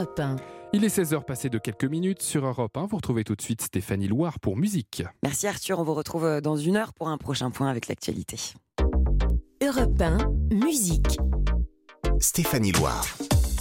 Europe 1. Il est 16h passé de quelques minutes sur Europe 1. Vous retrouvez tout de suite Stéphanie Loire pour musique. Merci Arthur, on vous retrouve euh, dans une heure pour un prochain point avec l'actualité. Europe 1, musique. Stéphanie Loire.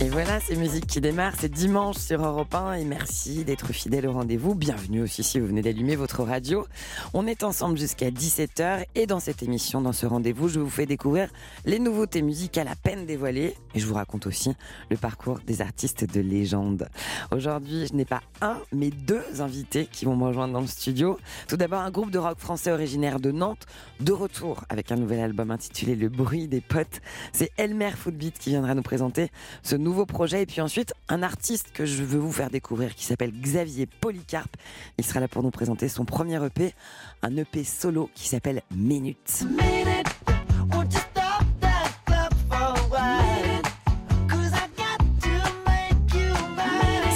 Et voilà, c'est musique qui démarre, c'est dimanche sur Europe 1 et merci d'être fidèle au rendez-vous. Bienvenue aussi si vous venez d'allumer votre radio. On est ensemble jusqu'à 17h et dans cette émission, dans ce rendez-vous, je vous fais découvrir les nouveautés musicales à peine dévoilées et je vous raconte aussi le parcours des artistes de légende. Aujourd'hui, je n'ai pas un, mais deux invités qui vont me rejoindre dans le studio. Tout d'abord, un groupe de rock français originaire de Nantes, de retour avec un nouvel album intitulé Le bruit des potes. C'est Elmer Footbeat qui viendra nous présenter ce nouveau nouveau projet. Et puis ensuite, un artiste que je veux vous faire découvrir qui s'appelle Xavier Polycarpe. Il sera là pour nous présenter son premier EP, un EP solo qui s'appelle Minutes.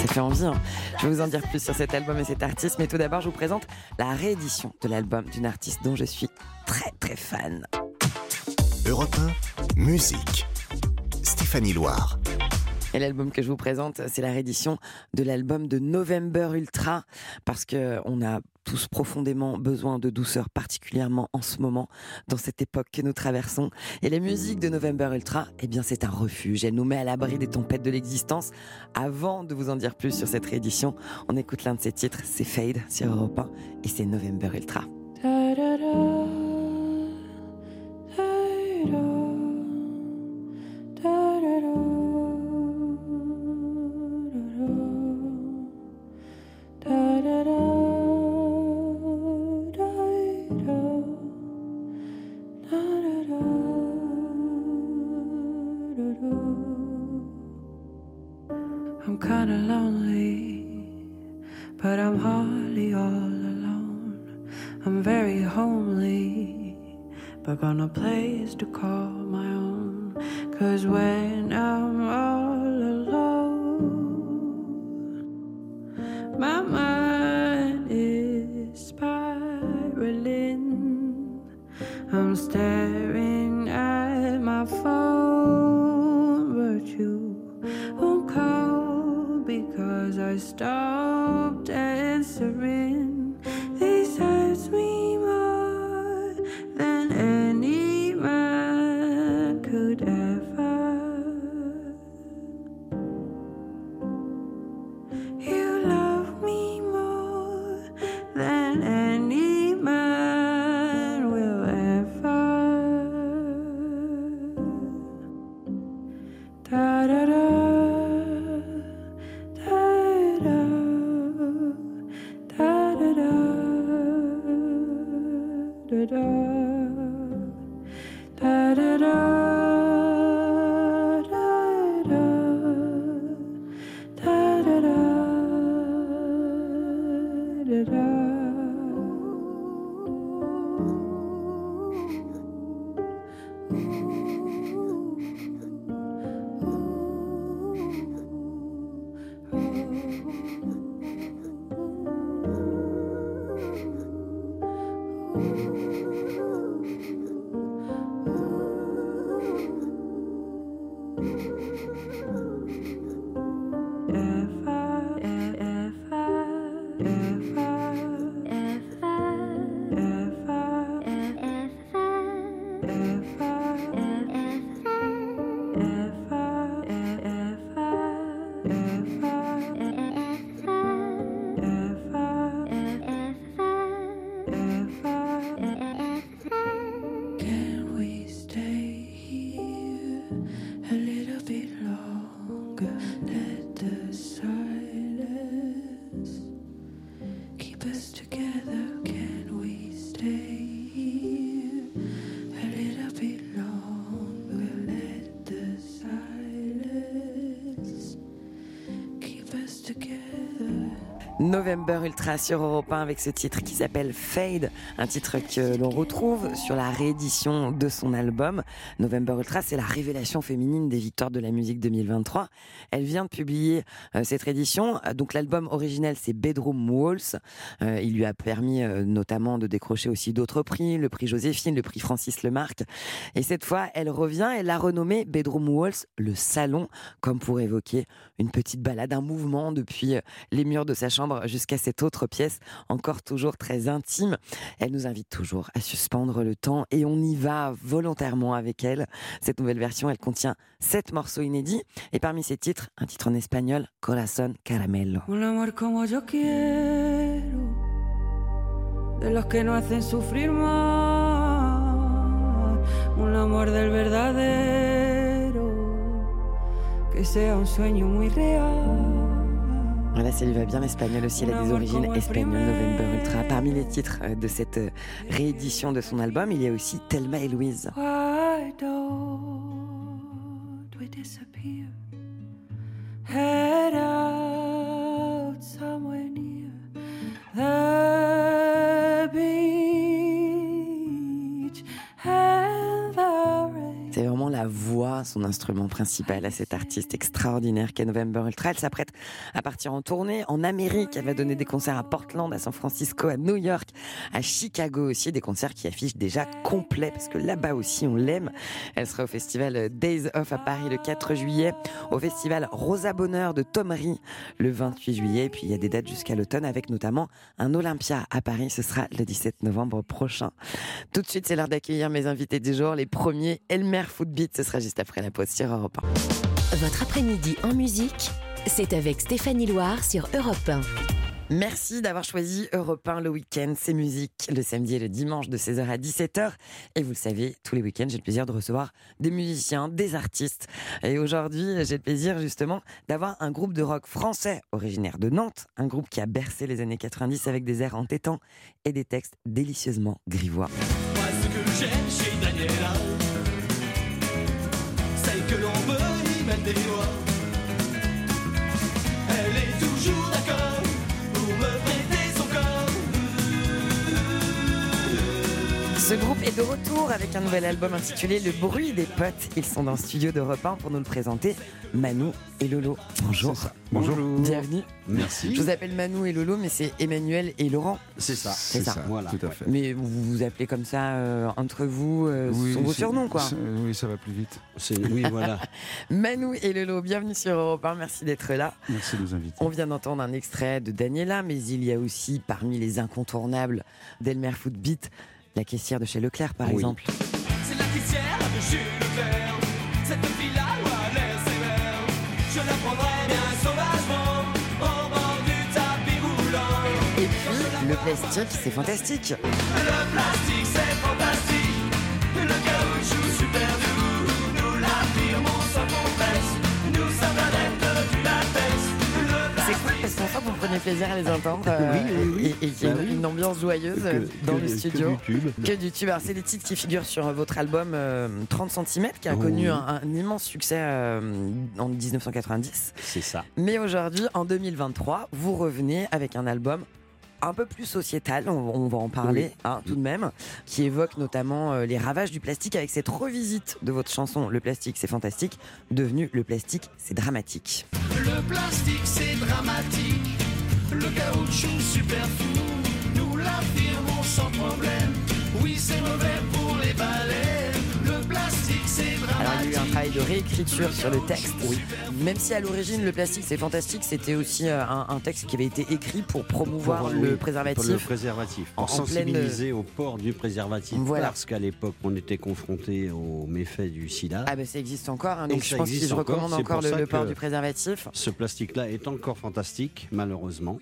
Ça fait envie. Hein. Je vais vous en dire plus sur cet album et cet artiste, mais tout d'abord, je vous présente la réédition de l'album d'une artiste dont je suis très très fan. Europe 1, musique. Stéphanie Loire. Et l'album que je vous présente, c'est la réédition de l'album de November Ultra, parce que on a tous profondément besoin de douceur, particulièrement en ce moment, dans cette époque que nous traversons. Et la musique de November Ultra, eh bien, c'est un refuge. Elle nous met à l'abri des tempêtes de l'existence. Avant de vous en dire plus sur cette réédition, on écoute l'un de ses titres, c'est Fade sur Europe 1 et c'est November Ultra. November Ultra sur Europe 1 avec ce titre qui s'appelle Fade, un titre que l'on retrouve sur la réédition de son album. November Ultra, c'est la révélation féminine des victoires de la musique 2023. Elle vient de publier euh, cette réédition. Donc l'album originel, c'est Bedroom Walls. Euh, il lui a permis euh, notamment de décrocher aussi d'autres prix, le prix Joséphine, le prix Francis Lemarque. Et cette fois, elle revient, elle l'a renommé Bedroom Walls, le salon, comme pour évoquer une petite balade, un mouvement depuis les murs de sa chambre jusqu'à cette autre pièce, encore toujours très intime. Elle nous invite toujours à suspendre le temps et on y va volontairement avec elle. Cette nouvelle version, elle contient sept morceaux inédits et parmi ces titres, un titre en espagnol, Corazón Caramelo. Un amor como yo quiero, de los que no hacen sufrir más, un amor del verdadero, que sea un sueño muy real. Voilà, ça lui va bien l'espagnol aussi, elle a des origines espagnoles, November Ultra. Parmi les titres euh, de cette euh, réédition de son album, il y a aussi Thelma et Louise. C'est son instrument principal à cet artiste extraordinaire qu'est November Ultra. Elle s'apprête à partir en tournée en Amérique. Elle va donner des concerts à Portland, à San Francisco, à New York, à Chicago aussi. Des concerts qui affichent déjà complet parce que là-bas aussi on l'aime. Elle sera au festival Days Off à Paris le 4 juillet, au festival Rosa Bonheur de Thomery le 28 juillet. Et puis il y a des dates jusqu'à l'automne avec notamment un Olympia à Paris. Ce sera le 17 novembre prochain. Tout de suite, c'est l'heure d'accueillir mes invités du jour. Les premiers, Elmer Footbeat, ce sera juste après la pause sur Europe 1. Votre après-midi en musique, c'est avec Stéphanie Loire sur Europe 1. Merci d'avoir choisi Europe 1 le week-end, c'est musique, le samedi et le dimanche de 16h à 17h. Et vous le savez, tous les week-ends, j'ai le plaisir de recevoir des musiciens, des artistes. Et aujourd'hui, j'ai le plaisir justement d'avoir un groupe de rock français originaire de Nantes, un groupe qui a bercé les années 90 avec des airs entêtants et des textes délicieusement grivois. Moi, ce que que l'on peut y mettre des doigts. Elle est toujours d'accord pour me Ce groupe est de retour avec un nouvel album intitulé Le bruit des potes. Ils sont dans le studio d'Europe 1 pour nous le présenter. Manu et Lolo. Bonjour. Bonjour. Bienvenue. Merci. Je vous appelle Manu et Lolo, mais c'est Emmanuel et Laurent. C'est ça. C'est ça. Voilà. Tout à fait. Mais vous vous appelez comme ça euh, entre vous, euh, Oui, sont vos surnoms quoi. Oui, ça va plus vite. Oui, voilà. Manu et Lolo, bienvenue sur Europe 1, merci d'être là. Merci de nous inviter. On vient d'entendre un extrait de Daniela, mais il y a aussi parmi les incontournables d'Elmer Footbeat, la caissière de chez Leclerc par Oui. exemple. C'est la caissière de Jules Leclerc. Cette fille-là doit l'air sévère. Je la prendrai bien sauvagement au bord du tapis roulant. Et puis le plastique, c'est fantastique. Le plastique, c'est fantastique. Parce qu'en fait vous prenez plaisir à les entendre euh, Oui, oui, oui. et, et qu'il y a Bah une, une ambiance joyeuse euh, Que- dans que- le que studio. du tube. Que du tube. Alors, c'est des titres qui figurent sur votre album euh, 30 cm, qui a Oh connu un, un immense succès euh, en 1990. C'est ça. Mais aujourd'hui, en 2023, vous revenez avec un album un peu plus sociétal, on, on va en parler Oui. hein, tout de même, qui évoque notamment euh, les ravages du plastique avec cette revisite de votre chanson Le plastique c'est fantastique, devenu Le plastique c'est dramatique. Le plastique c'est dramatique, le caoutchouc super fou, nous l'affirmons sans problème. Oui c'est mauvais pour les balais, Alors il y a eu un travail de réécriture sur le texte, même si à l'origine Le plastique c'est fantastique, c'était aussi euh, un, un texte qui avait été écrit pour promouvoir Pour- le oui, Pour le préservatif. préservatif. En- Pour en pleine- sensibiliser au port du préservatif. Voilà. Parce qu'à l'époque, on était confronté aux méfaits du sida. Ah ben ça existe encore, hein, donc je pense que je encore, recommande encore le, port du préservatif. Ce plastique-là est encore fantastique, malheureusement.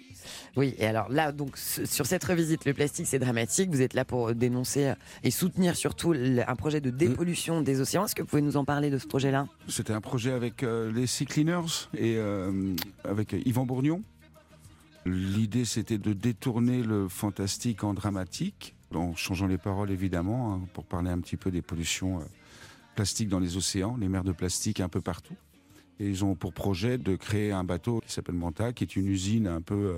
Oui, et alors là, donc sur cette revisite, le plastique c'est dramatique. Vous êtes là pour dénoncer et soutenir surtout un projet de dépollution des océans. Est-ce que vous pouvez nous en parler de ce projet-là C'était un projet avec euh, les Sea Cleaners et euh, avec Yvan Bourgnon. L'idée, c'était de détourner le fantastique en dramatique, en changeant les paroles évidemment, hein, pour parler un petit peu des pollutions euh, plastiques dans les océans, les mers de plastique un peu partout. Et ils ont pour projet de créer un bateau qui s'appelle Manta, qui est une usine un peu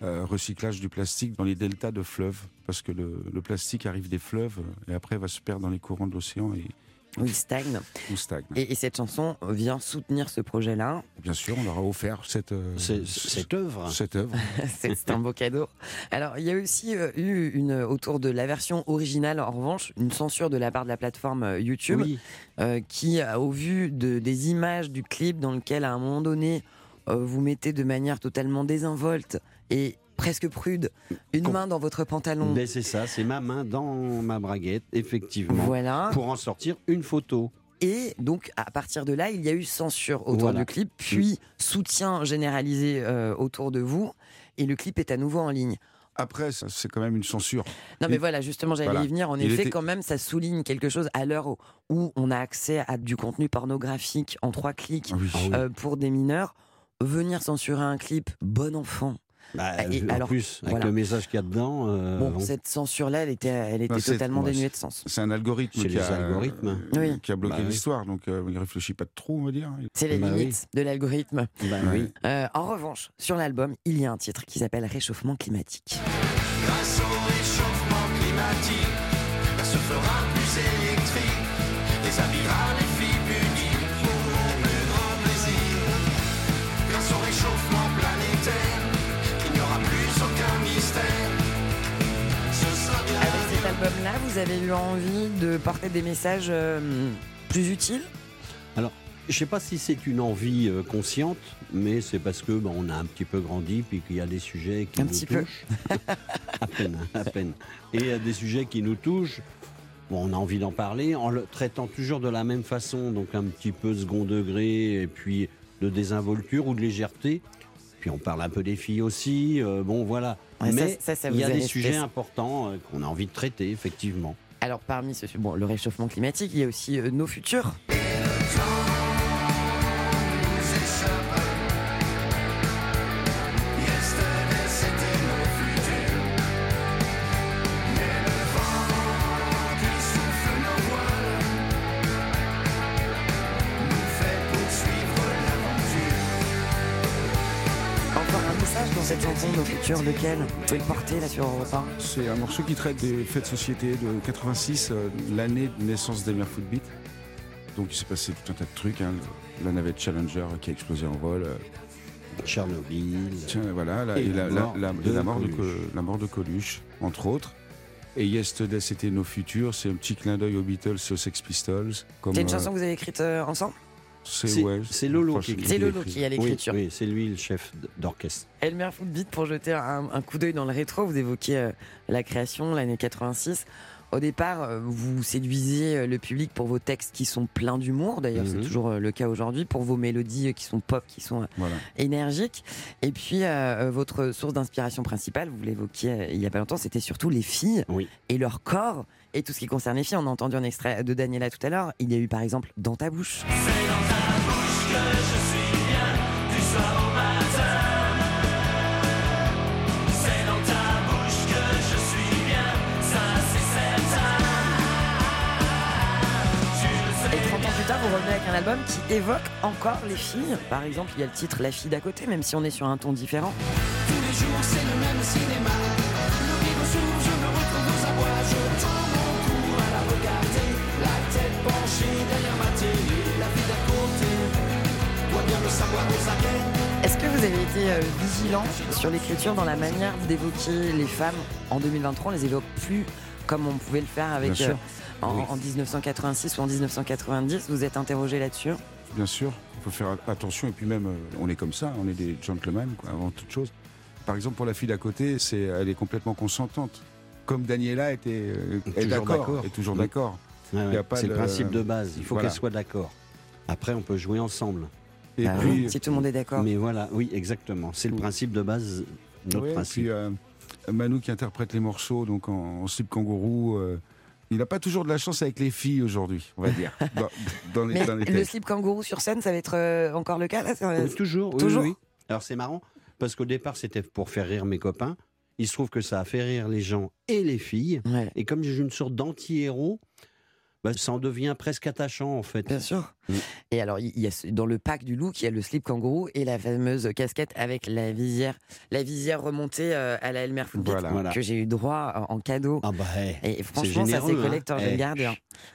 recyclage du plastique dans les deltas de fleuves, parce que le, plastique arrive des fleuves et après va se perdre dans les courants de l'océan Oui, stagne. ou stagne. Et, et cette chanson vient soutenir ce projet-là. Bien sûr, on leur a offert cette, euh, Cette œuvre. cette œuvre. C'est un beau cadeau. Alors, il y a aussi euh, eu une autour de la version originale, en revanche, une censure de la part de la plateforme euh, YouTube, Oui, euh, qui, au vu de, des images du clip dans lequel, à un moment donné, euh, vous mettez de manière totalement désinvolte et presque prude une Com- main dans votre pantalon. Ben, c'est ça, c'est ma main dans ma braguette, effectivement, Voilà. pour en sortir une photo. Et donc, à partir de là, il y a eu censure autour Voilà. du clip, puis soutien généralisé euh, autour de vous. Et le clip est à nouveau en ligne. Après, c'est quand même une censure. Non, mais Il- voilà, justement, j'allais voilà. y venir. En Il effet, était- quand même, ça souligne quelque chose à l'heure où, on a accès à du contenu pornographique en trois clics Ah oui. euh, pour des mineurs. Venir censurer un clip, bon enfant. Bah, Et en alors, plus, avec voilà. le message qu'il y a dedans, euh, bon, bon, cette censure-là, elle était, elle était c'est- totalement ouais, dénuée de sens. C'est un algorithme qui les a, algorithmes. euh, Oui. qui a bloqué Bah oui. l'histoire, donc euh, il réfléchit pas trop, on va dire. C'est les Bah oui. limites de l'algorithme. bah. Euh, en revanche, sur l'album, il y a un titre qui s'appelle Réchauffement climatique. Album-là, vous avez eu envie de porter des messages euh, plus utiles? Je sais pas si c'est une envie euh, consciente, mais c'est parce que bon, on a un petit peu grandi, puis qu'il y a des sujets qui Un nous petit peu. touchent. à peine, à peine. Et il y a des sujets qui nous touchent. Bon, on a envie d'en parler en le traitant toujours de la même façon, donc un petit peu second degré, et puis de désinvolture ou de légèreté. Puis on parle un peu des filles aussi. euh, bon, voilà. Ouais, ça- mais ça, ça il y a des sujets importants euh, qu'on a envie de traiter, effectivement. Alors parmi ce, bon, le réchauffement climatique, il y a aussi euh, nos futurs. Futurs, lequel Vous pouvez le porter là sur Europe 1 C'est un morceau qui traite des faits de société de 86, euh, l'année de naissance d'Emir Footbeat. Donc il s'est passé tout un tas de trucs. hein. La navette Challenger qui a explosé en vol. euh, Tchernobyl. Tiens, voilà, la- Et et, la, la mort la- de la mort de, Coluche. Co- la mort de Coluche, entre autres. Et Yesterday, c'était nos futurs. C'est un petit clin d'œil aux Beatles aux Sex Pistols. Comme, C'est une euh, chanson que vous avez écrite euh, ensemble? C'est ouais, Lolo qui écrit. C'est lui Lolo écrit. qui a l'écriture. oui, c'est lui le chef d'orchestre. Elmer Footbeat, pour jeter un, un coup d'œil dans le rétro, vous évoquiez euh, la création, l'année 86. Au départ, euh, vous séduisez euh, le public pour vos textes qui sont pleins d'humour, d'ailleurs c'est Mhm. toujours le cas aujourd'hui, pour vos mélodies qui sont pop, qui sont Voilà. énergiques. Et puis, euh, votre source d'inspiration principale, vous l'évoquiez il y a pas longtemps, c'était surtout les filles Oui. et leur corps et tout ce qui concerne les filles. On a entendu un extrait de Daniela tout à l'heure. Il y a eu par exemple Dans ta bouche. Et 30 ans plus tard, vous revenez avec un album qui évoque encore les filles. Par exemple, il y a le titre La fille d'à côté, même si on est sur un ton différent. Tous les jours, c'est le même cinéma. Vous avez été euh, vigilant sur l'écriture dans la manière d'évoquer les femmes en 2023 On les évoque plus comme on pouvait le faire avec euh, en, Oui. en 1986 ou en 1990. Vous êtes interrogé là-dessus Bien sûr, il faut faire attention. Et puis même, euh, on est comme ça, on est des gentlemen, quoi, avant toute chose. Par exemple, pour la fille d'à côté, c'est, elle est complètement consentante. Comme Daniela était, euh, est Toujours d'accord, d'accord. est toujours d'accord. Ouais, ouais, y a pas C'est le le- principe de base. Il faut Voilà. qu'elle soit d'accord. Après, on peut jouer ensemble. Et Bah puis, Si tout le monde est d'accord. Mais voilà, oui, exactement. C'est le Oui. principe de base, notre ouais, et principe. puis euh, Manu qui interprète les morceaux donc en, en slip kangourou. euh, il n'a pas toujours de la chance avec les filles aujourd'hui, on va dire, dans, dans les, Mais dans les le slip kangourou sur scène, ça va être euh, encore le cas là ça- Oui, toujours, oui, toujours oui, oui. Alors c'est marrant, parce qu'au départ, c'était pour faire rire mes copains. Il se trouve que ça a fait rire les gens et les filles. Ouais. Et comme j'ai une sorte d'anti-héros, bah, ça en devient presque attachant en fait. Bien sûr. Mm. Et alors, il y a dans le pack du look, il y a le slip kangourou et la fameuse casquette avec la visière, la visière remontée euh, à la Elmer Footbeat Voilà. Voilà. que j'ai eu droit euh, en cadeau. Ah bah hey. Et franchement, ça généreux, c'est hein. collector, je Eh. le garde. hein.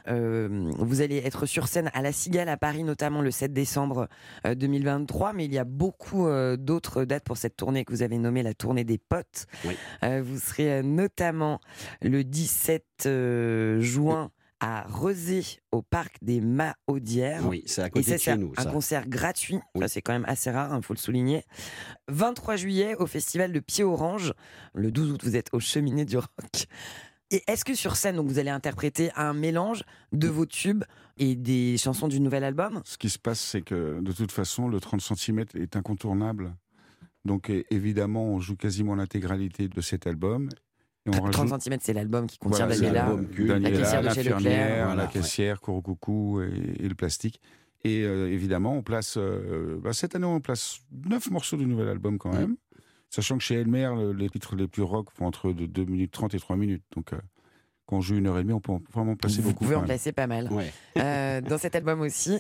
Euh, vous allez être sur scène à la Cigale à Paris, notamment le 7 décembre euh, 2023, mais il y a beaucoup euh, d'autres dates pour cette tournée que vous avez nommée la tournée des potes. Oui. Euh, vous serez euh, notamment le 17 euh, juin à Rezé, au parc des Mahaudières. Oui, c'est à côté de chez nous. un ça. concert gratuit. Oui. Ça, c'est quand même assez rare, il faut le souligner. 23 juillet, au festival de Pied Orange. Le 12 août, vous êtes au Cheminée du Rock. Et est-ce que sur scène, donc, vous allez interpréter un mélange de vos tubes et des chansons du nouvel album? Ce qui se passe, c'est que de toute façon, le 30 cm est incontournable. Donc évidemment, on joue quasiment l'intégralité de cet album. Et on 30 rajoute- cm, c'est l'album qui contient Voilà, Daniela. Daniela, La caissière de chez Leclerc. Voilà, la ouais. caissière, Kurokuku et, et le plastique. Et euh, évidemment, on place. euh, bah, cette année, on place neuf morceaux du nouvel album quand même. Sachant que chez Elmer, le- les titres les plus rock font entre 2 minutes 30 et 3 minutes. Donc, euh, quand on joue une heure et demie, on peut en- vraiment placer Vous beaucoup. pouvez en placer pas mal. Ouais. Euh, dans cet album aussi,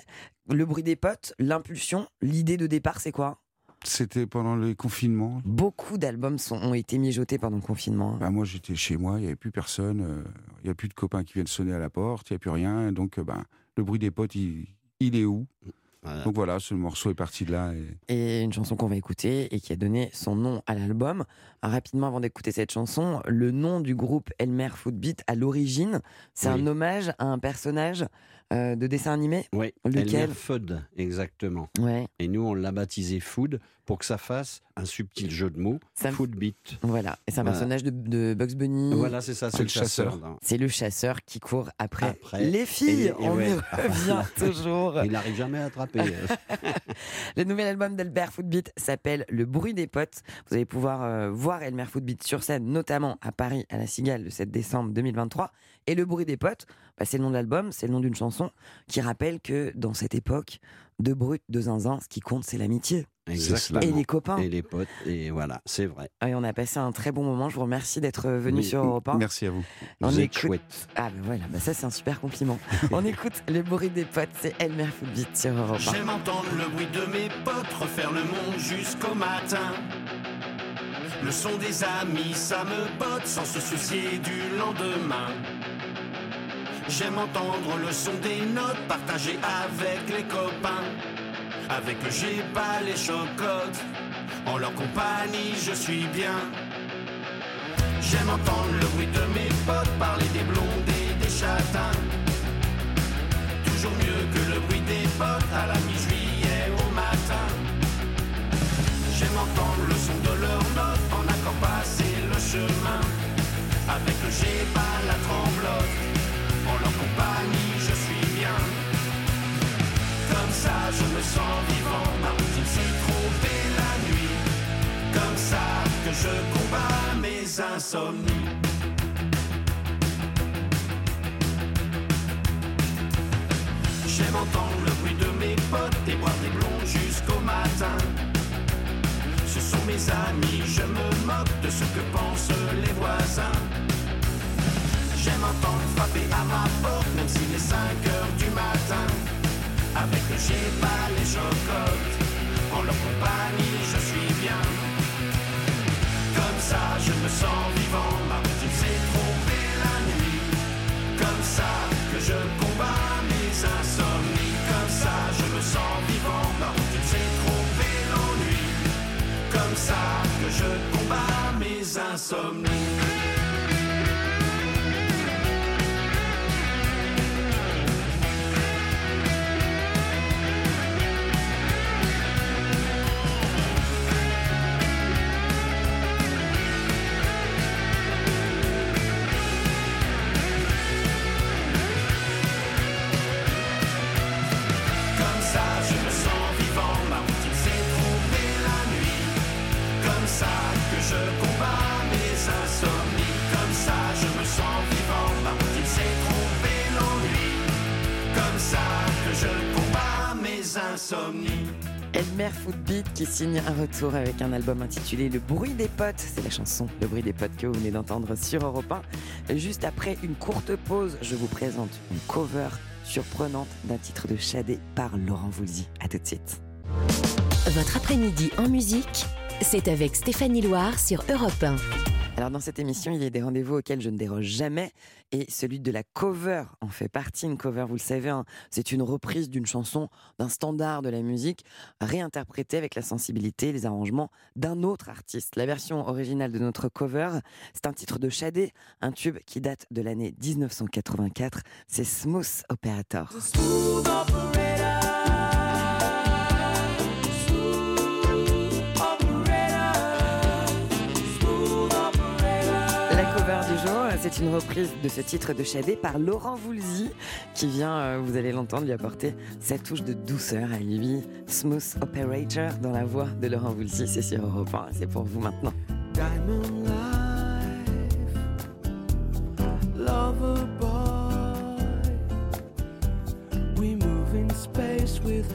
le bruit des potes, l'impulsion, l'idée de départ, c'est quoi? C'était pendant le confinement. Beaucoup d'albums sont- ont été mijotés pendant le confinement. Bah, moi, j'étais chez moi, il n'y avait plus personne. euh, Il n'y a plus de copains qui viennent sonner à la porte, il n'y a plus rien. Donc, euh, ben, le bruit des potes, il, il est où? Voilà. Donc voilà, ce morceau est parti de là. Et... et une chanson qu'on va écouter et qui a donné son nom à l'album. Rapidement, avant d'écouter cette chanson, le nom du groupe Elmer Footbeat, à l'origine, c'est Oui. un hommage à un personnage euh, de dessin animé. Oui, Lequel Fudd, exactement. Ouais, Et nous, on l'a baptisé Food pour que ça fasse un subtil jeu de mots. Ça Food beat. voilà. Et c'est un Voilà. personnage de, de Bugs Bunny. Voilà, c'est ça, c'est le le chasseur. chasseur. C'est le chasseur qui court après, Après. les filles. Et- et On ouais. y revient toujours. Il n'arrive jamais à attraper. euh. Le nouvel album d'Albert Footbeat s'appelle Le bruit des potes. Vous allez pouvoir euh, voir Elmer Footbeat sur scène, notamment à Paris, à la Cigale, le 7 décembre 2023. Et Le bruit des potes, bah, c'est le nom de l'album, c'est le nom d'une chanson qui rappelle que dans cette époque, de brut, de zinzin, ce qui compte, c'est l'amitié. Exactement. Et les copains. Et les potes. Et voilà, c'est vrai. Et on a passé un très bon moment. Je vous remercie d'être venu Oui. sur Europe 1. Merci à vous. On Vous êtes écoute- chouette. Ah ben voilà, bah ça c'est un super compliment. on écoute Le bruit des potes, c'est Elmer Footbeat sur Europe 1. J'aime entendre le bruit de mes potes refaire le monde jusqu'au matin. Le son des amis, ça me botte sans se soucier du lendemain. J'aime entendre le son des notes partagées avec les copains. Avec eux, j'ai pas les chocottes. En leur compagnie, je suis bien. J'aime entendre le bruit de mes potes parler des blondes et des châtains. Je combats mes insomnies. J'aime entendre le bruit de mes potes et boire des blonds jusqu'au matin. Ce sont mes amis, je me moque de ce que pensent les voisins. J'aime entendre frapper à ma porte, même s'il est 5 heures du matin. Avec le pas les chocottes, en leur compagnie je suis bien. Comme ça je me sens vivant, ma routine s'est trompée la nuit. Comme ça que je combats mes insomnies. Comme ça je me sens vivant, ma routine s'est trompée l'ennui. Comme ça que je combats mes insomnies. Elmer Footbeat qui signe un retour avec un album intitulé Le bruit des potes. C'est la chanson Le bruit des potes que vous venez d'entendre sur Europe 1. Juste après une courte pause, je vous présente une cover surprenante d'un titre de Shadé par Laurent Voulzy. A tout de suite. Votre après-midi en musique, c'est avec Stéphanie Loire sur Europe 1. Alors dans cette émission, il y a des rendez-vous auxquels je ne déroge jamais et celui de la cover en fait partie. Une cover, vous le savez, hein, c'est une reprise d'une chanson, d'un standard de la musique, réinterprétée avec la sensibilité et les arrangements d'un autre artiste. La version originale de notre cover, c'est un titre de Shadé, un tube qui date de l'année 1984. C'est Smooth Operator. La c'est une reprise de ce titre de Shadé par Laurent Voulzy, qui vient, euh, vous allez l'entendre, lui apporter sa touche de douceur à lui. Smooth Operator dans la voix de Laurent Voulzy, c'est sur Europe 1, c'est pour vous maintenant. Diamond life, lover boy. We move in space with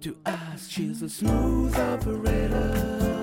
to ask, she's a smooth operator.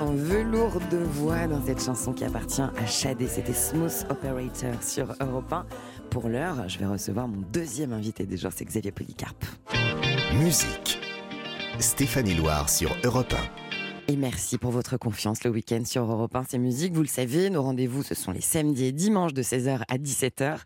Son velours de voix dans cette chanson qui appartient à Shadé. C'était Smooth Operator sur Europe 1. pour l'heure, je vais recevoir mon deuxième invité des c'est Xavier Polycarpe. Musique. Stéphanie Loire sur Europe 1. Et merci pour votre confiance le week-end sur Europe 1, c'est musique. Vous le savez, nos rendez-vous, ce sont les samedis et dimanches de 16h à 17h.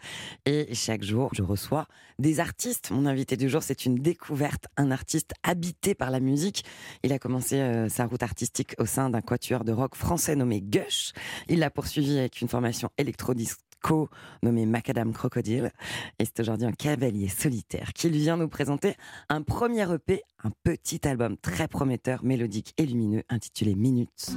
Et chaque jour, je reçois des artistes. Mon invité du jour, c'est une découverte, un artiste habité par la musique. Il a commencé euh, sa route artistique au sein d'un quatuor de rock français nommé Gush. Il l'a poursuivi avec une formation nommé Macadam Crocodile. Et c'est aujourd'hui un cavalier solitaire qui vient nous présenter un premier EP, un petit album très prometteur, mélodique et lumineux intitulé Minutes.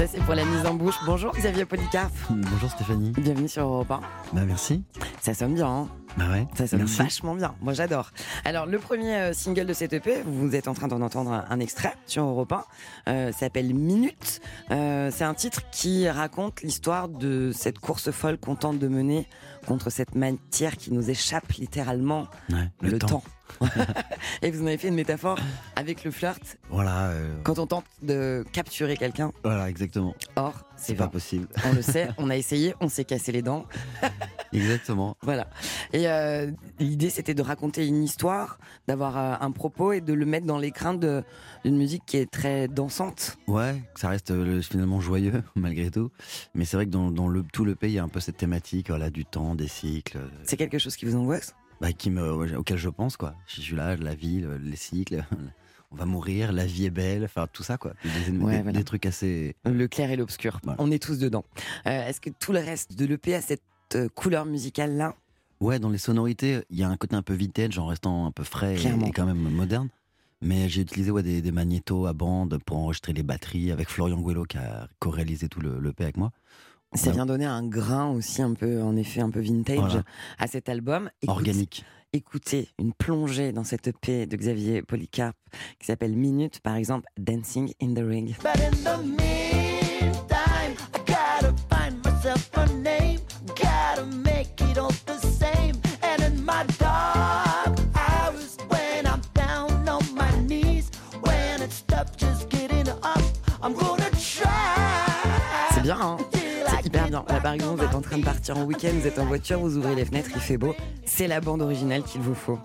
Ça, c'est pour la mise en bouche. Bonjour Xavier Polycarpe. Bonjour Stéphanie. Bienvenue sur Europe 1. Bah merci. Ça sonne bien, hein Bah ouais. Ça sonne merci. vachement bien. Moi, j'adore. Alors, le premier euh, single de cet EP, vous êtes en train d'en entendre un, un extrait sur Europe 1, euh, s'appelle Minute. Euh, c'est un titre qui raconte l'histoire de cette course folle qu'on tente de mener contre cette matière qui nous échappe littéralement, Ouais, le, temps. Et vous en avez fait une métaphore avec le flirt. Voilà. euh, Quand on tente de capturer quelqu'un, Voilà, exactement. or, C'est pas pas possible. On le sait, on a essayé, on s'est cassé les dents. Exactement. Voilà. Et euh, l'idée, c'était de raconter une histoire, d'avoir euh, un propos et de le mettre dans l'écrin d'une musique qui est très dansante. Ouais, ça reste euh, le- finalement joyeux malgré tout. Mais c'est vrai que dans, dans le, tout le pays, il y a un peu cette thématique, voilà, du temps, des cycles, C'est quelque chose qui vous angoisse? Bah, qui me, auquel je pense quoi. Je suis là, la vie, le- les cycles. On va mourir, la vie est belle, enfin tout ça quoi. Des, des- Ouais, des- voilà. des trucs assez. Le clair et l'obscur. Voilà. On est tous dedans. Euh, Est-ce que tout le reste de l'EP a cette euh, couleur musicale-là? Ouais, dans les sonorités, il y a un côté un peu vintage en restant un peu frais et, Clairement. et quand même moderne. Mais j'ai utilisé ouais, des, des magnétos à bande pour enregistrer les batteries avec Florian Guello qui a co-réalisé tout le, le P avec moi. Ça Ouais. vient donner un grain aussi un peu, en effet, un peu vintage Voilà. à cet album. Écoute- Organique. Écoutez une plongée dans cette EP de Xavier Polycarpe qui s'appelle Minute, par exemple, Dancing in the Ring. But in the meantime, I gotta find myself a name. Gotta make it all the C'est bien, hein Là, par exemple, vous êtes en train de partir en week-end, vous êtes en voiture, vous ouvrez les fenêtres, il fait beau. C'est la bande originale qu'il vous faut.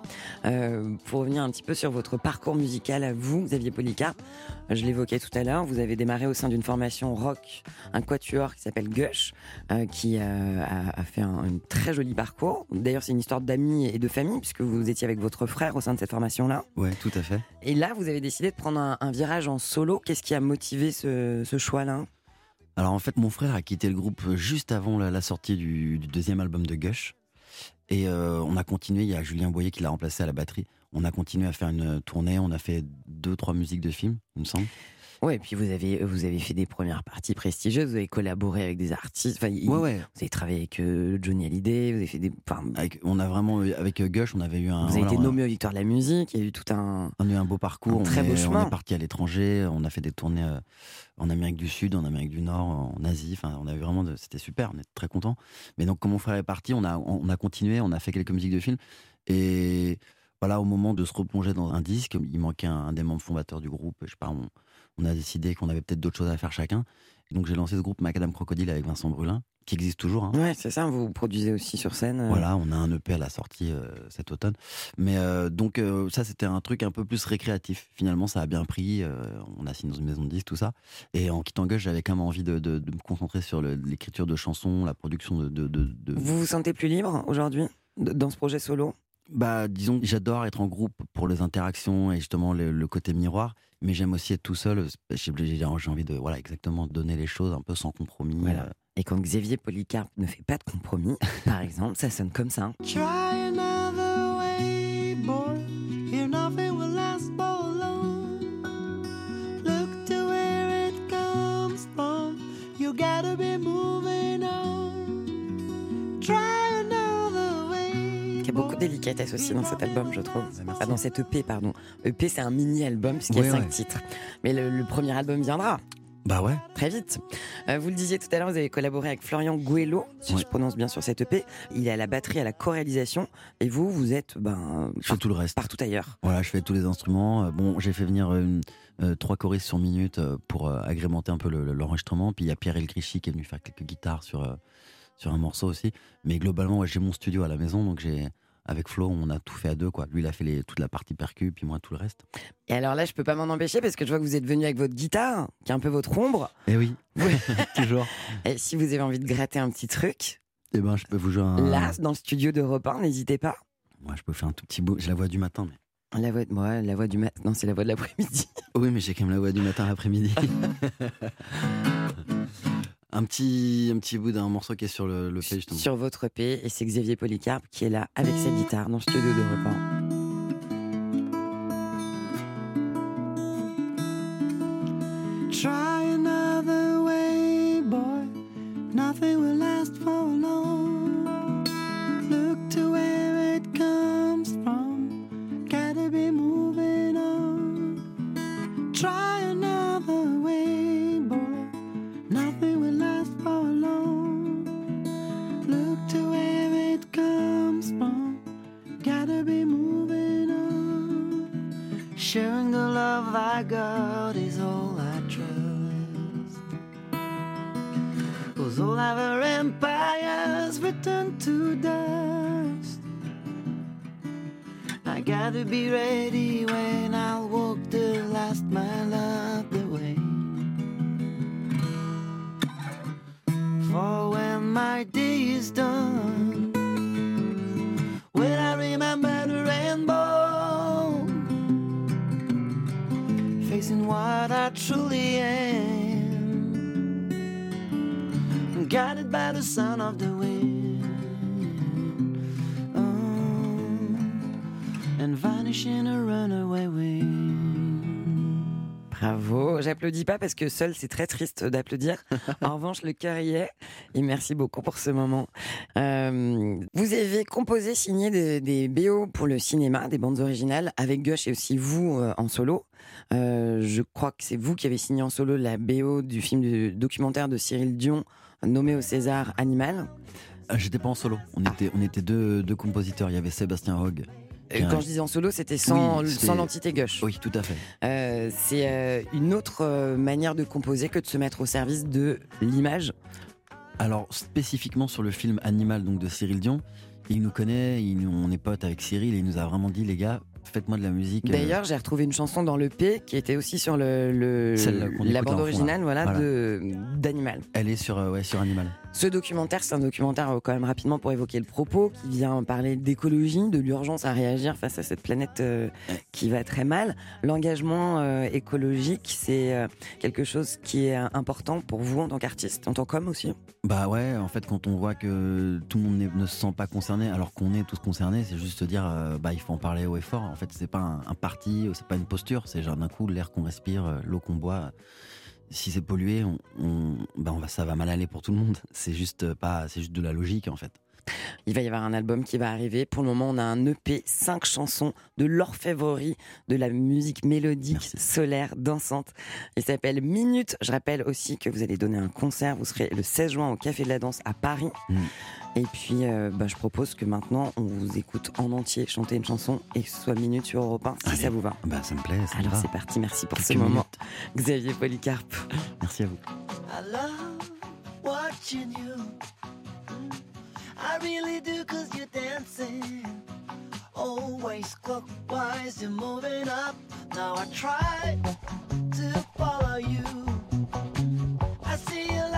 Euh, pour revenir un petit peu sur votre parcours musical à vous, Xavier Polycarpe, je l'évoquais tout à l'heure, vous avez démarré au sein d'une formation rock, un quatuor qui s'appelle Gush, euh, qui euh, a, a fait un, un très joli parcours. D'ailleurs, c'est une histoire d'amis et de famille, puisque vous étiez avec votre frère au sein de cette formation-là. Ouais, tout à fait. Et là, vous avez décidé de prendre un, un virage en solo. Qu'est-ce qui a motivé ce, ce choix-là? Alors en fait, mon frère a quitté le groupe juste avant la, sortie du, deuxième album de Gush. Et euh, on a continué, il y a Julien Boyer qui l'a remplacé à la batterie. On a continué à faire une tournée, on a fait deux, trois musiques de films, il me semble. Ouais, et puis vous avez, vous avez fait des premières parties prestigieuses, vous avez collaboré avec des artistes, enfin, il- Ouais, ouais. vous avez travaillé avec euh, Johnny Hallyday, vous avez fait des, enfin, Avec, on a vraiment, eu- avec euh, Gush, on avait eu un, vous avez voilà, été a- nommé aux Victoires de la musique, il y a eu tout un, on a eu un beau parcours. Un très on beau est, chemin. On est parti à l'étranger, on a fait des tournées euh, en Amérique du Sud, en Amérique du Nord, en Asie. Enfin, on avait vraiment, de- c'était super, on est très contents. Mais donc, quand mon frère est parti, on a, on a continué, on a fait quelques musiques de films. Et voilà, au moment de se replonger dans un disque, il manquait un, un des membres fondateurs du groupe. Je sais pas, on, on a décidé qu'on avait peut-être d'autres choses à faire chacun. Et donc, j'ai lancé ce groupe Macadam Crocodile avec Vincent Brulin, qui existe toujours. hein. ouais, c'est ça, vous produisez aussi sur scène. euh, Voilà, on a un EP à la sortie euh, cet automne. Mais euh, donc ça, c'était un truc un peu plus récréatif. Finalement, ça a bien pris. on a signé dans une maison de disques, tout ça. Et en quittant Gush, j'avais quand même envie de, de- de me concentrer sur l'écriture de chansons, la production de... Vous vous sentez plus libre aujourd'hui dans ce projet solo? Bah, disons, j'adore être en groupe pour les interactions et justement le, le côté miroir. Mais j'aime aussi être tout seul. J'ai j'ai- envie de, voilà, exactement donner les choses un peu sans compromis. Voilà. euh. Et quand Xavier Polycarpe ne fait pas de compromis, par exemple, ça sonne comme ça. Try délicatesse aussi dans cet album, je trouve. Ah, dans cet EP, pardon. EP, c'est un mini-album puisqu'il y a cinq ouais. titres. Mais le, le premier album viendra. Bah ouais. Très vite. Euh, vous le disiez tout à l'heure, vous avez collaboré avec Florian Guello, si Ouais. je prononce bien sur cette EP. Il est à la batterie, à la choréalisation. Et vous, vous êtes ben, Je fais tout le reste. partout ailleurs. Voilà, je fais tous les instruments. Euh, Bon, j'ai fait venir euh, euh, trois choristes sur minute pour euh, agrémenter un peu le- le- l'enregistrement. Puis il y a Pierre Elgrichy qui est venu faire quelques guitares sur, sur un morceau aussi. Mais globalement, ouais, j'ai mon studio à la maison, donc j'ai avec Flo, on a tout fait à deux. Quoi. Lui, il a fait les- toute la partie percu, puis moi tout le reste. Et alors là, je peux pas m'en empêcher parce que je vois que vous êtes venu avec votre guitare, qui est un peu votre ombre. Eh oui, toujours. Et si vous avez envie de gratter un petit truc, Eh ben, je peux vous jouer un. là, dans le studio d'Europe 1, n'hésitez pas. Moi, je peux faire un tout petit bout. J'ai la voix du matin, mais. La voix de moi, la voix du matin. Non, c'est la voix de l'après-midi. Oui, mais j'ai quand même la voix du matin à l'après-midi. un petit, un petit bout d'un morceau qui est sur le, le. Sur votre EP, et c'est Xavier Polycarpe qui est là avec sa guitare dans le studio d'Europe 1. Love God is all I trust. Cause all our empires return to dust. I gotta be ready when I'll walk the last mile of the way. For when my day is done, truly am, guided by the sound of the wind, oh, and vanish in a runaway wind. Bravo. J'applaudis pas parce que seul c'est très triste d'applaudir. en revanche, le cœur y est. Et merci beaucoup pour ce moment. Euh, vous avez composé, signé des, des BO pour le cinéma, des bandes originales avec Gush et aussi vous euh, en solo. Euh, je crois que c'est vous qui avez signé en solo la BO du film du documentaire de Cyril Dion nommé au César Animal. Ah, J'étais pas en solo. On était, on était deux, deux compositeurs. Il y avait Sébastien Hogg. Bien. quand je disais en solo, c'était sans, Oui, c'était- sans l'entité Gush. Oui, tout à fait. Euh, c'est euh, une autre euh, manière de composer que de se mettre au service de l'image. Alors, spécifiquement sur le film Animal donc de Cyril Dion, il nous connaît, il on est potes avec Cyril et il nous a vraiment dit, les gars, faites-moi de la musique. euh, D'ailleurs, j'ai retrouvé une chanson dans le P qui était aussi sur le, la bande fond, originale, là. voilà, Voilà. de d'Animal. elle est sur, euh, ouais, sur Animal. Ce documentaire, c'est un documentaire euh, quand même rapidement pour évoquer le propos, qui vient parler d'écologie, de l'urgence à réagir face à cette planète euh, qui va très mal. L'engagement euh, écologique, c'est euh, quelque chose qui est important pour vous en tant qu'artiste, en tant qu'homme aussi? Bah ouais, en fait, quand on voit que tout le monde ne se sent pas concerné, alors qu'on est tous concernés, c'est juste dire, bah il faut en parler haut et fort. En fait, c'est pas un, un parti, c'est pas une posture, c'est genre d'un coup l'air qu'on respire, euh, l'eau qu'on boit. Si c'est pollué, on, va, ça va mal aller pour tout le monde. C'est juste euh, pas, c'est juste de la logique en fait. Il va y avoir un album qui va arriver. Pour le moment, on a un EP, cinq chansons de l'orfèvrerie, de la musique mélodique, Merci. solaire, dansante. Il s'appelle Minute. Je rappelle aussi que vous allez donner un concert. Vous serez le 16 juin au Café de la Danse à Paris. Mm. Et puis, euh, bah, je propose que maintenant, on vous écoute en entier chanter une chanson et que ce soit Minute sur Europe 1, si Allez. ça vous va. Bah ça me plaît, ça me Alors, c'est parti. Merci pour ce moment. minutes. Xavier Polycarpe. Merci à vous. I love watching you. I really do cause you're dancing. Always clockwise, you're moving up. Now I try to follow you. I see you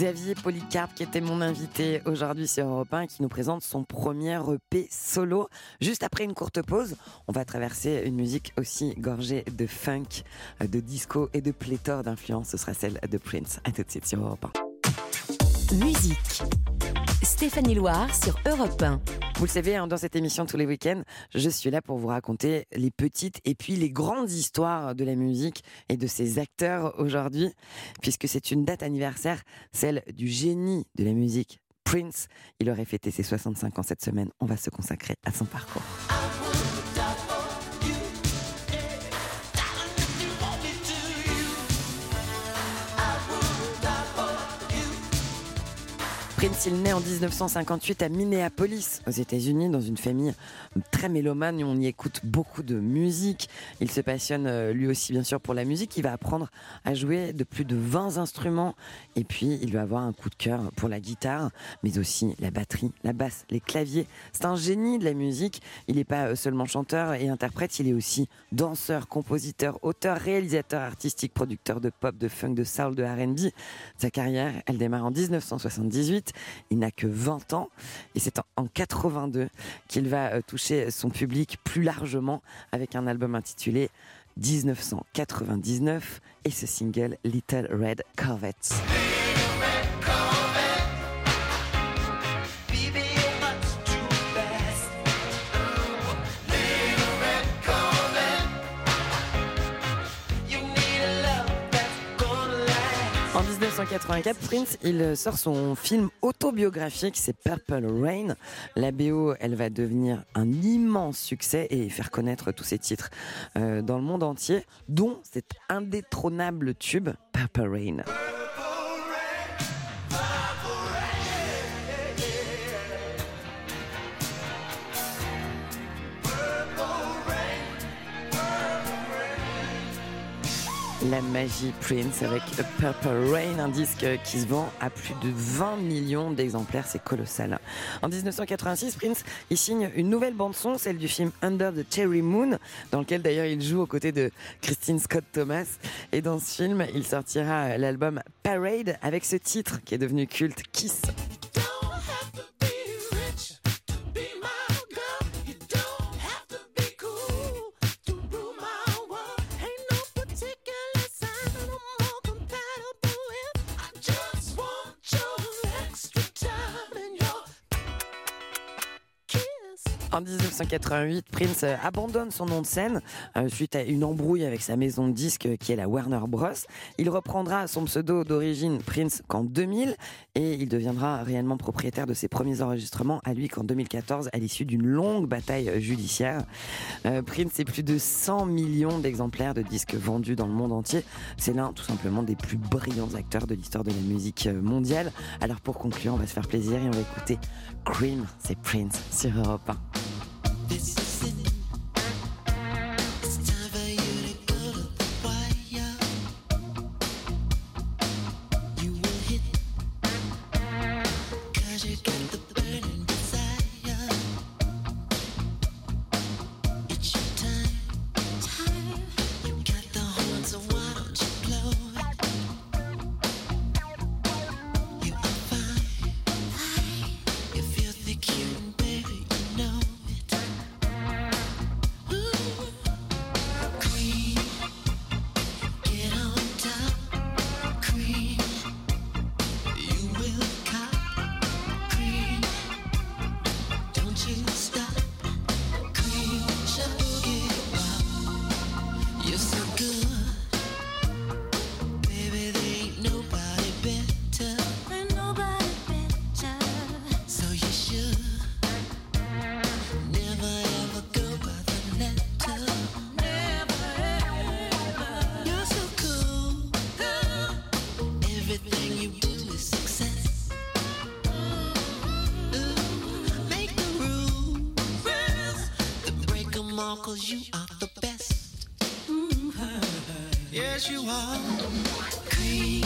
Xavier Polycarpe qui était mon invité aujourd'hui sur Europe 1 qui nous présente son premier EP solo. Juste après une courte pause, on va traverser une musique aussi gorgée de funk, de disco et de pléthore d'influences. Ce sera celle de Prince. À tout de suite sur Europe 1. Musique. Stéphanie Loire sur Europe 1. Vous le savez, hein, dans cette émission tous les week-ends, je suis là pour vous raconter les petites et puis les grandes histoires de la musique et de ses acteurs aujourd'hui, puisque c'est une date anniversaire, celle du génie de la musique, Prince. Il aurait fêté ses 65 ans cette semaine. On va se consacrer à son parcours. Prince, il naît en 1958 à Minneapolis, aux États-Unis, dans une famille très mélomane. On y écoute beaucoup de musique. Il se passionne euh, lui aussi, bien sûr, pour la musique. Il va apprendre à jouer de plus de 20 instruments. Et puis, il va avoir un coup de cœur pour la guitare, mais aussi la batterie, la basse, les claviers. C'est un génie de la musique. Il n'est pas euh, seulement chanteur et interprète, il est aussi danseur, compositeur, auteur, réalisateur artistique, producteur de pop, de funk, de soul, de RB. Sa carrière, elle démarre en 1978. Il n'a que 20 ans et c'est en 82 qu'il va euh, toucher son public plus largement avec un album intitulé 1999 et ce single Little Red Corvette. 1984, Prince, il sort son film autobiographique, c'est Purple Rain. La BO, elle va devenir un immense succès et faire connaître tous ses titres euh, dans le monde entier, dont cet indétrônable tube, Purple Rain. La magie Prince avec Purple Rain, un disque qui se vend à plus de 20 millions d'exemplaires, c'est colossal. En 1986, Prince il signe une nouvelle bande son, celle du film Under the Cherry Moon, dans lequel d'ailleurs il joue aux côtés de Christine Scott Thomas. Et dans ce film, il sortira l'album Parade avec ce titre qui est devenu culte, Kiss. En 1988, Prince euh, abandonne son nom de scène euh, suite à une embrouille avec sa maison de disques euh, qui est la Warner Bros. Il reprendra son pseudo d'origine Prince qu'en 2000 et il deviendra réellement propriétaire de ses premiers enregistrements à lui qu'en 2014 à l'issue d'une longue bataille judiciaire. Prince, c'est plus de 100 millions d'exemplaires de disques vendus dans le monde entier. C'est l'un tout simplement des plus brillants acteurs de l'histoire de la musique mondiale. Alors pour conclure, on va se faire plaisir et on va écouter Cream, c'est Prince sur Europe 1. This is city. Cause you are the best. Mm-hmm. Yes, you are. Cream,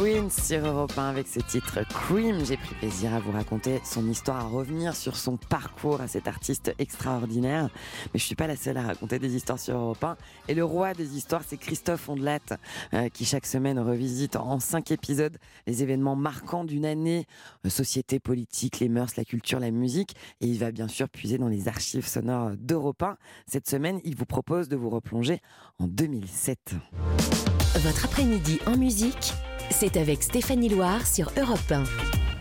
Prince sur Europe 1 avec ce titre Cream. J'ai pris plaisir à vous raconter son histoire, à revenir sur son parcours à cet artiste extraordinaire. Mais je suis pas la seule à raconter des histoires sur Europe 1. Et le roi des histoires, c'est Christophe Ondelat, euh, qui chaque semaine revisite en cinq épisodes les événements marquants d'une année, euh, société, politique, les mœurs, la culture, la musique. Et il va bien sûr puiser dans les archives sonores d'Europe 1. Cette semaine, il vous propose de vous replonger en 2007. Votre après-midi en musique, c'est avec Stéphanie Loire sur Europe 1.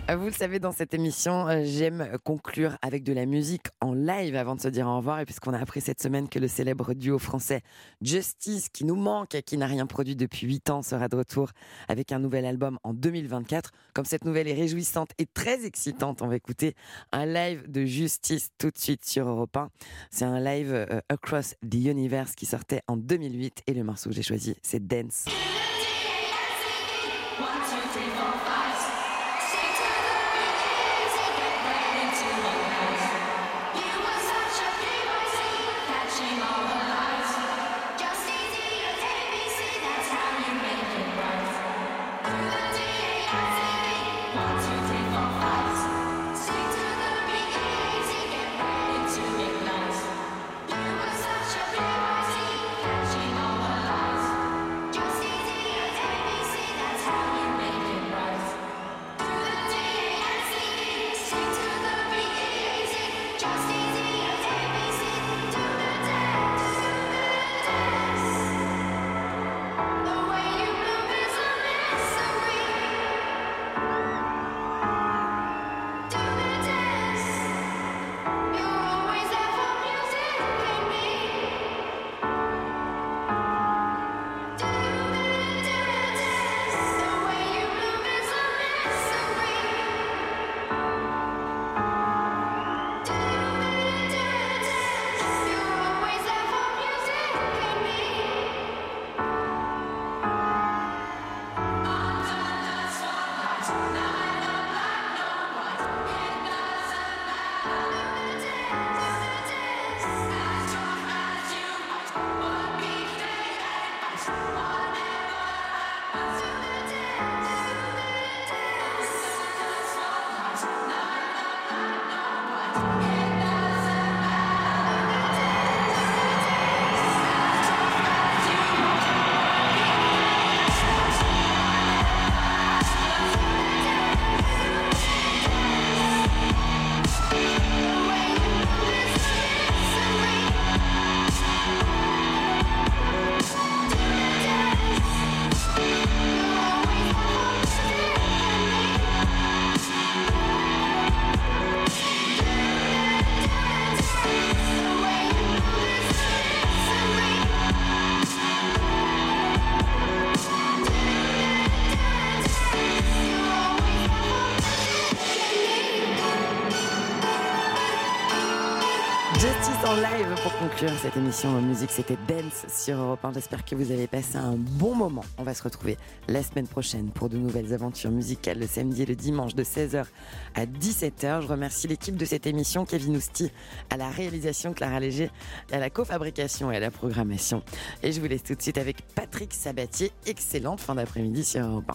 Euh, Vous le savez, dans cette émission, euh, j'aime conclure avec de la musique en live avant de se dire au revoir. Et puisqu'on a appris cette semaine que le célèbre duo français Justice, qui nous manque et qui n'a rien produit depuis 8 ans, sera de retour avec un nouvel album en 2024. Comme cette nouvelle est réjouissante et très excitante, on va écouter un live de Justice tout de suite sur Europe 1. C'est un live euh, Across the Universe qui sortait en 2008 et le morceau que j'ai choisi, c'est Dance. Justice cette émission musique, c'était Dance sur Europe 1. J'espère que vous avez passé un bon moment. On va se retrouver la semaine prochaine pour de nouvelles aventures musicales le samedi et le dimanche de 16h à 17h. Je remercie l'équipe de cette émission, Kevin Ousti à la réalisation, Clara Léger à la cofabrication et à la programmation. Et je vous laisse tout de suite avec Patrick Sabatier. Excellente fin d'après-midi sur Europe 1.